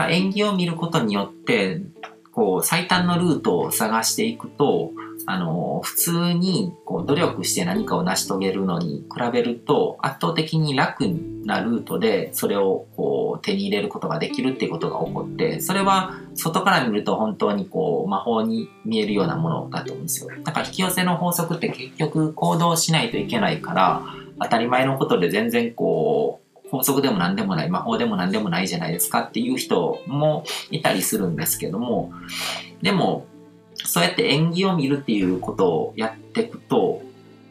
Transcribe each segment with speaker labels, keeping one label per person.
Speaker 1: まあ、演技を見ることによって、こう、最短のルートを探していくと、あの、普通にこう努力して何かを成し遂げるのに比べると、圧倒的に楽なルートでそれをこう手に入れることができるっていうことが起こって、それは外から見ると本当にこう魔法に見えるようなものだと思うんですよ。だから引き寄せの法則って結局行動しないといけないから、当たり前のことで全然こう、法則でも何でもない、魔法でも何でもないじゃないですかっていう人もいたりするんですけども、でも、そうやって演技を見るっていうことをやっていくと、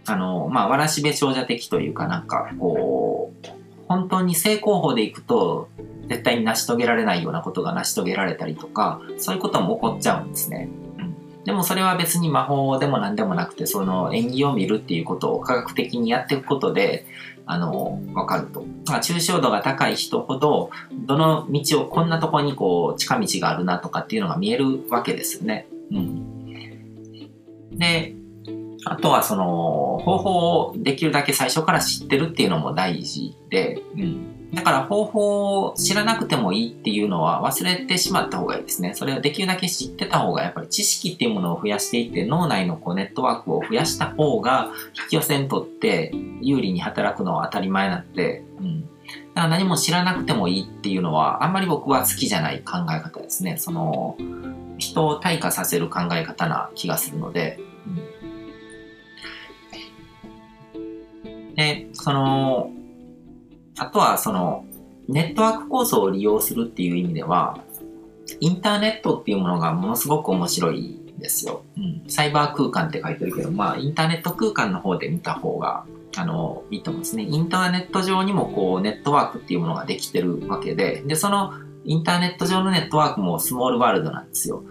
Speaker 1: あの、まあ、わらしべ長者的というかなんか、こう、本当に正攻法でいくと、絶対に成し遂げられないようなことが成し遂げられたりとか、そういうことも起こっちゃうんですね。でもそれは別に魔法でも何でもなくて、その演技を見るっていうことを科学的にやっていくことで、あの、わかると。抽象度が高い人ほど、どの道を、こんなとこにこう、近道があるなとかっていうのが見えるわけですよね。うん。で、あとはその、方法をできるだけ最初から知ってるっていうのも大事で、うん。だから方法を知らなくてもいいっていうのは忘れてしまった方がいいですね。それをできるだけ知ってた方がやっぱり知識っていうものを増やしていって脳内のこうネットワークを増やした方が引き寄せにとって有利に働くのは当たり前なんで、うん。だから何も知らなくてもいいっていうのはあんまり僕は好きじゃない考え方ですね。その、人を退化させる考え方な気がするので、うん、で、その、あとはその、ネットワーク構想を利用するっていう意味では、インターネットっていうものがものすごく面白いんですよ。うん。サイバー空間って書いてるけど、まあ、インターネット空間の方で見た方が、あの、いいと思うんですね。インターネット上にもこう、ネットワークっていうものができてるわけで、で、そのインターネット上のネットワークもスモールワールドなんですよ。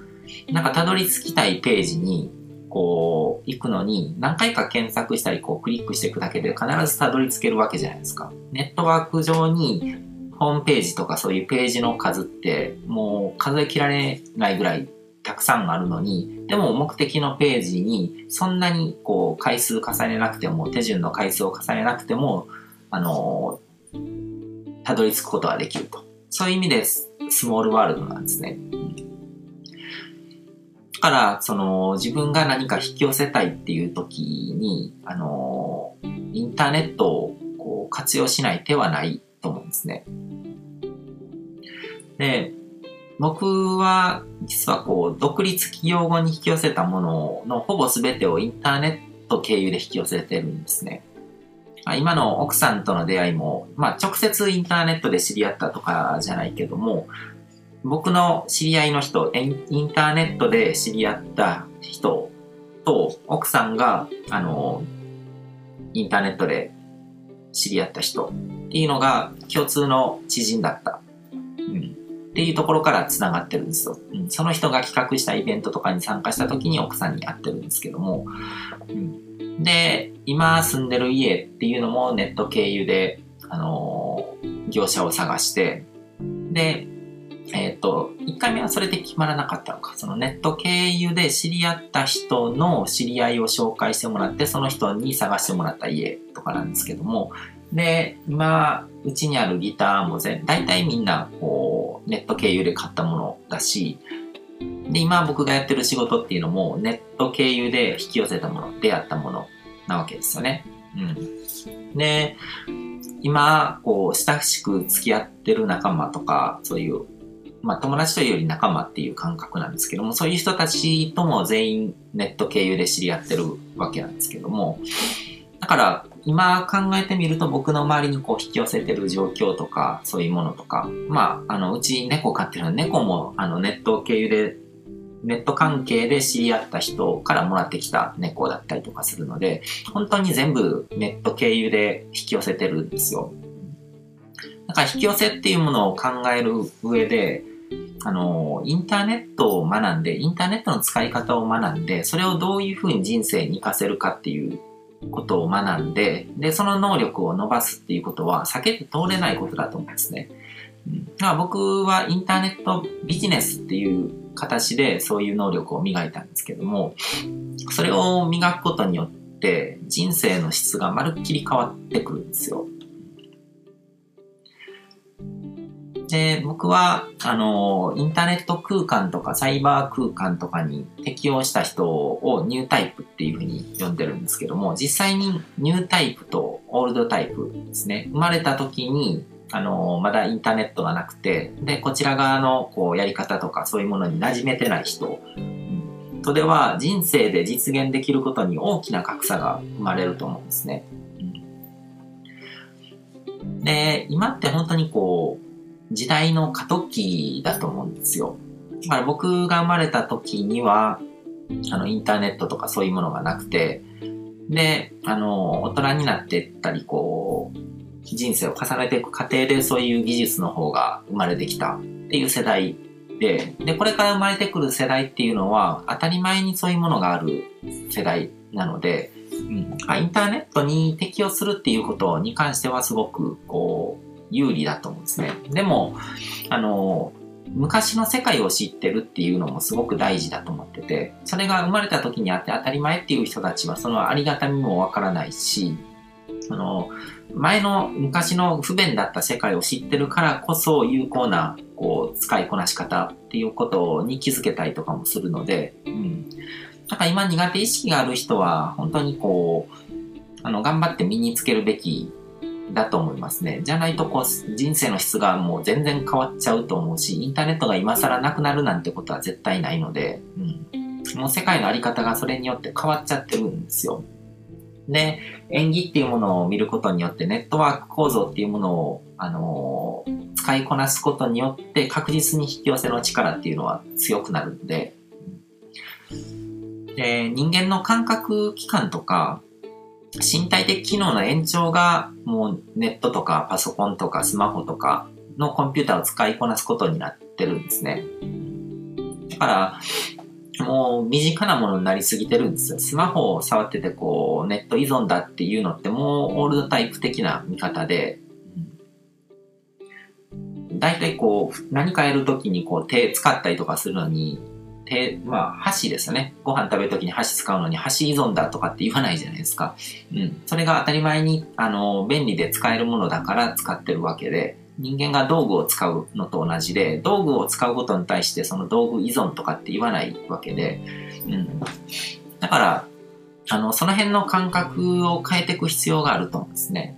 Speaker 1: なんかたどり着きたいページに、こう、行くのに、何回か検索したり、こう、クリックしていくだけで必ずたどり着けるわけじゃないですか。ネットワーク上に、ホームページとかそういうページの数って、もう数え切られないぐらいたくさんあるのに、でも目的のページにそんなにこう回数重ねなくても、手順の回数を重ねなくても、あのたどり着くことができると。そういう意味でスモールワールドなんですね。から、その、自分が何か引き寄せたいっていう時に、あの、インターネットをこう活用しない手はないと思うんですね。で、僕は実はこう、独立企業後に引き寄せたもののほぼ全てをインターネット経由で引き寄せてるんですね。今の奥さんとの出会いも、まあ直接インターネットで知り合ったとかじゃないけども、僕の知り合いの人、インターネットで知り合った人と、奥さんが、あの、インターネットで知り合った人っていうのが共通の知人だった。うん。っていうところから繋がってるんですよ。うん。その人が企画したイベントとかに参加した時に奥さんに会ってるんですけども、うん。で、今住んでる家っていうのもネット経由で、あの業者を探して、で、えっ、ー、と、1回目はそれで決まらなかったのか。そのネット経由で知り合った人の知り合いを紹介してもらって、その人に探してもらった家とかなんですけども、で、今、うちにあるギターも全、大体みんな、こう、ネット経由で買ったものだし、で、今僕がやってる仕事っていうのも、ネット経由で引き寄せたもの、出会ったものなわけですよね。うん。で、今、こう、親しく付き合ってる仲間とか、そういうまあ友達というより仲間っていう感覚なんですけども、そういう人たちとも全員ネット経由で知り合ってるわけなんですけども、だから今考えてみると僕の周りにこう引き寄せてる状況とかそういうものとか、まあ、あの、うち猫飼ってるの猫もあのネット経由でネット関係で知り合った人からもらってきた猫だったりとかするので、本当に全部ネット経由で引き寄せてるんですよ。だか引き寄せっていうものを考える上で、あの、インターネットを学んで、インターネットの使い方を学んで、それをどういうふうに人生に活かせるかっていうことを学んで、で、その能力を伸ばすっていうことは避けて通れないことだと思うんですね。うん、だから僕はインターネットビジネスっていう形でそういう能力を磨いたんですけども、それを磨くことによって人生の質がまるっきり変わってくるんですよ。で、僕は、あの、インターネット空間とかサイバー空間とかに適応した人をニュータイプっていうふうに呼んでるんですけども、実際にニュータイプとオールドタイプですね。生まれた時に、あの、まだインターネットがなくて、で、こちら側のこうやり方とかそういうものに馴染めてない人、うん、とでは人生で実現できることに大きな格差が生まれると思うんですね。で、今って本当にこう、時代の過渡期だと思うんですよ。だから僕が生まれた時には、あの、インターネットとかそういうものがなくて、で、あの、大人になってったり、こう、人生を重ねていく過程でそういう技術の方が生まれてきたっていう世代で、で、これから生まれてくる世代っていうのは、当たり前にそういうものがある世代なので、うん、インターネットに適用するっていうことに関してはすごく、こう、有利だと思うんですね。でも、あの、昔の世界を知ってるっていうのもすごく大事だと思ってて、それが生まれた時にあって当たり前っていう人たちはそのありがたみもわからないし、その、前の昔の不便だった世界を知ってるからこそ有効なこう使いこなし方っていうことに気づけたりとかもするので、うん。だから今苦手意識がある人は本当にこう、あの、頑張って身につけるべきだと思いますね。じゃないとこう人生の質がもう全然変わっちゃうと思うし、インターネットが今更なくなるなんてことは絶対ないので、うん、もう世界のあり方がそれによって変わっちゃってるんですよ。で、演技っていうものを見ることによってネットワーク構造っていうものを、あのー、使いこなすことによって確実に引き寄せの力っていうのは強くなるので、で人間の感覚器官とか身体的機能の延長がもうネットとかパソコンとかスマホとかのコンピューターを使いこなすことになってるんですね。だから、もう身近なものになりすぎてるんですよ。スマホを触っててこうネット依存だっていうのってもうオールドタイプ的な見方で、大体こう何かやるときにこう手使ったりとかするのに手、まあ、箸ですね。ご飯食べるときに箸使うのに箸依存だとかって言わないじゃないですか。うん。それが当たり前に、あの、便利で使えるものだから使ってるわけで、人間が道具を使うのと同じで、道具を使うことに対してその道具依存とかって言わないわけで、うん。だから、あの、その辺の感覚を変えていく必要があると思うんですね。